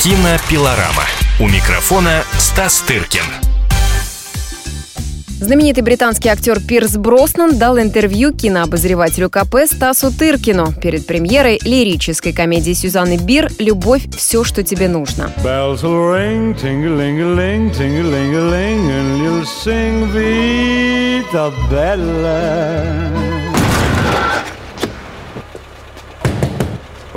Кинопилорама. У микрофона Стас Тыркин. Знаменитый британский актер Пирс Броснан дал интервью кинообозревателю КП Стасу Тыркину перед премьерой лирической комедии Сюзанны Бир «Любовь – все, что тебе нужно». Ring,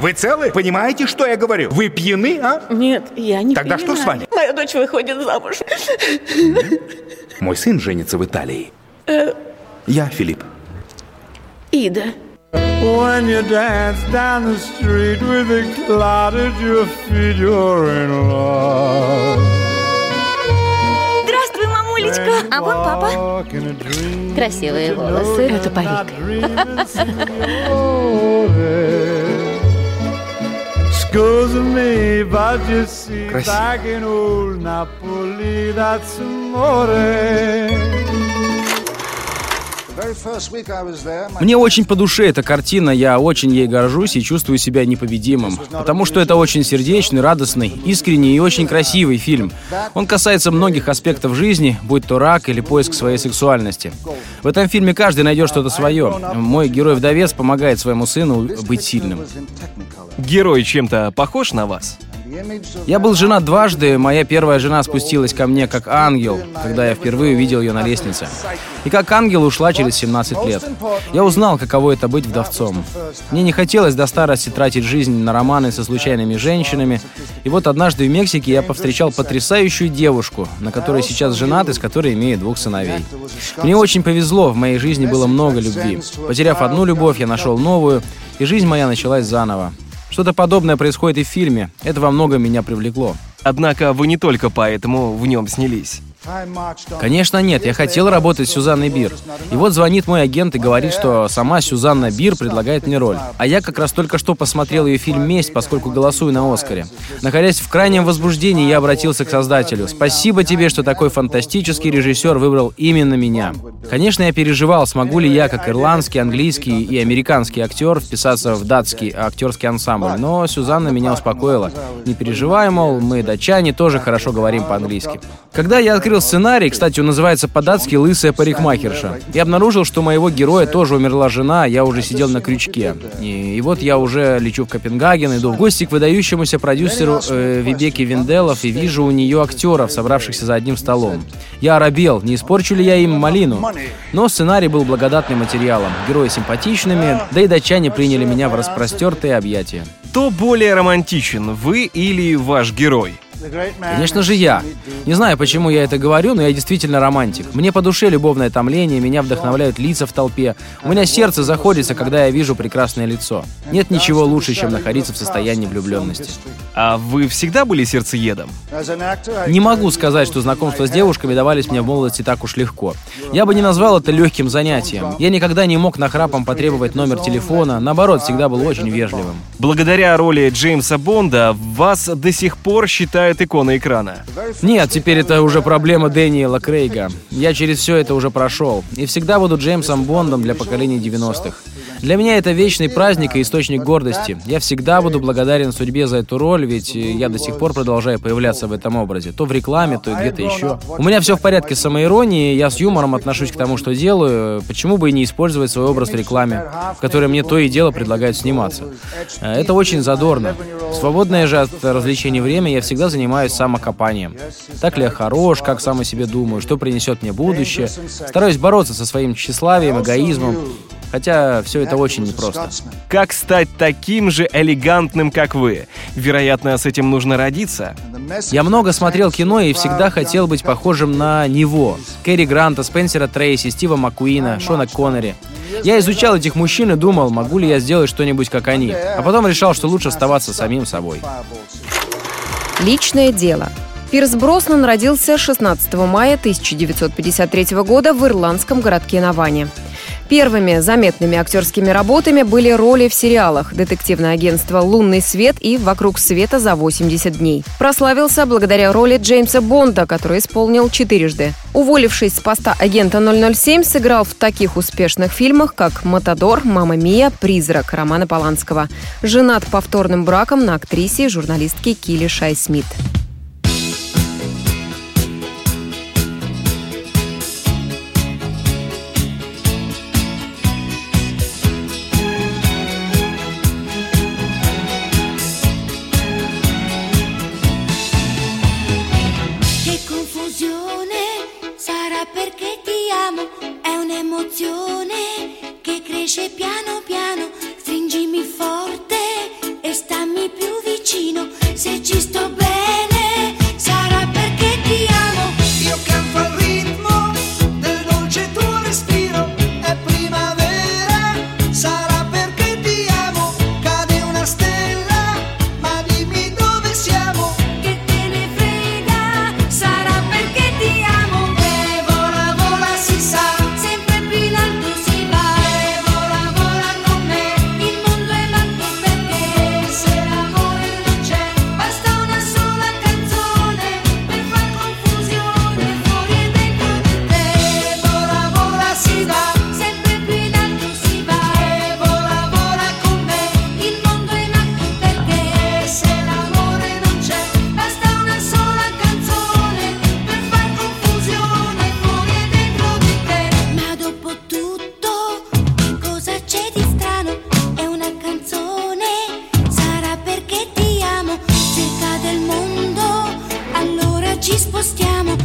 Вы целы? Понимаете, что я говорю? Вы пьяны, а? Нет, я не Тогда что с вами? Моя дочь выходит замуж. Мой сын женится в Италии. Я Филипп. Ида. When you dance down the street with a cloud at your feet, you're in love. Здравствуй, мамулечка. А вон папа. Красивые волосы. Это парик. Excuse me, but you see, Красиво. back in old Napoli, that's amore. Мне очень по душе эта картина, я очень ей горжусь и чувствую себя непобедимым, потому что это очень сердечный, радостный, искренний и очень красивый фильм. Он касается многих аспектов жизни, будь то рак или поиск своей сексуальности. В этом фильме каждый найдет что-то свое. Мой герой-вдовец помогает своему сыну быть сильным. Герой чем-то похож на вас? Я был женат дважды, моя первая жена спустилась ко мне как ангел, когда я впервые увидел ее на лестнице. И как ангел ушла через 17 лет. Я узнал, каково это быть вдовцом. Мне не хотелось до старости тратить жизнь на романы со случайными женщинами. И вот однажды в Мексике я повстречал потрясающую девушку, на которой сейчас женат и с которой имею двух сыновей. Мне очень повезло, в моей жизни было много любви. Потеряв одну любовь, я нашел новую, и жизнь моя началась заново. Что-то подобное происходит и в фильме. Это во многом меня привлекло. Однако вы не только поэтому в нем снялись. Конечно, нет. Я хотел работать с Сюзанной Бир. И вот звонит мой агент и говорит, что сама Сюзанна Бир предлагает мне роль. А я как раз только что посмотрел ее фильм «Месть», поскольку голосую на Оскаре. Находясь в крайнем возбуждении, я обратился к создателю. Спасибо тебе, что такой фантастический режиссер выбрал именно меня. Конечно, я переживал, смогу ли я, как ирландский, английский и американский актер, вписаться в датский актерский ансамбль. Но Сюзанна меня успокоила. Не переживай, мол, мы, датчане, тоже хорошо говорим по-английски. Когда я открыл сценарий, кстати, он называется по-датски «Лысая парикмахерша», и обнаружил, что моего героя тоже умерла жена, я уже сидел на крючке. И, и вот я уже лечу в Копенгаген, иду в гости к выдающемуся продюсеру э, Вибеке Винделов и вижу у нее актеров, собравшихся за одним столом. Я оробел, не испорчу ли я им малину? Но сценарий был благодатным материалом, герои симпатичными, да и датчане приняли меня в распростертые объятия. Кто более романтичен, вы или ваш герой? Конечно же я. Не знаю, почему я это говорю, но я действительно романтик. Мне по душе любовное томление, меня вдохновляют лица в толпе. У меня сердце заходится, когда я вижу прекрасное лицо. Нет ничего лучше, чем находиться в состоянии влюбленности. А вы всегда были сердцеедом? Не могу сказать, что знакомства с девушками давались мне в молодости так уж легко. Я бы не назвал это легким занятием. Я никогда не мог нахрапом потребовать номер телефона, наоборот, всегда был очень вежливым. Благодаря роли Джеймса Бонда вас до сих пор считают иконой экрана. Нет, теперь это уже проблема Дэниела Крейга. Я через все это уже прошел. И всегда буду Джеймсом Бондом для поколения 90-х. Для меня это вечный праздник и источник гордости. Я всегда буду благодарен судьбе за эту роль, ведь я до сих пор продолжаю появляться в этом образе. То в рекламе, то где-то еще. У меня все в порядке с самоиронией, я с юмором отношусь к тому, что делаю. Почему бы и не использовать свой образ в рекламе, в которой мне то и дело предлагают сниматься? Э, Это очень задорно. Свободное же от развлечений время я всегда занимаюсь самокопанием. Так ли я хорош, как сам о себе думаю, что принесет мне будущее. Стараюсь бороться со своим тщеславием, эгоизмом. Хотя все это очень непросто. Как стать таким же элегантным, как вы? Вероятно, с этим нужно родиться. Я много смотрел кино и всегда хотел быть похожим на него. Кэрри Гранта, Спенсера Трейси, Стива Маккуина, Шона Коннери. Я изучал этих мужчин и думал, могу ли я сделать что-нибудь как они. А потом решал, что лучше оставаться самим собой. Личное дело. Пирс Броснан родился 16 мая 1953 года в ирландском городке Наване. Первыми заметными актерскими работами были роли в сериалах «Детективное агентство «Лунный свет» и «Вокруг света за 80 дней». Прославился благодаря роли Джеймса Бонда, который исполнил четырежды. Уволившись с поста агента 007, сыграл в таких успешных фильмах, как «Матадор», «Мама Мия», «Призрак» Романа Поланского. Женат повторным браком на актрисе и журналистке Килли Шай confusione sarà perché ti amo, è un'emozione che cresce piano piano, stringimi forte e stammi più vicino se ci sto bene. spostiamo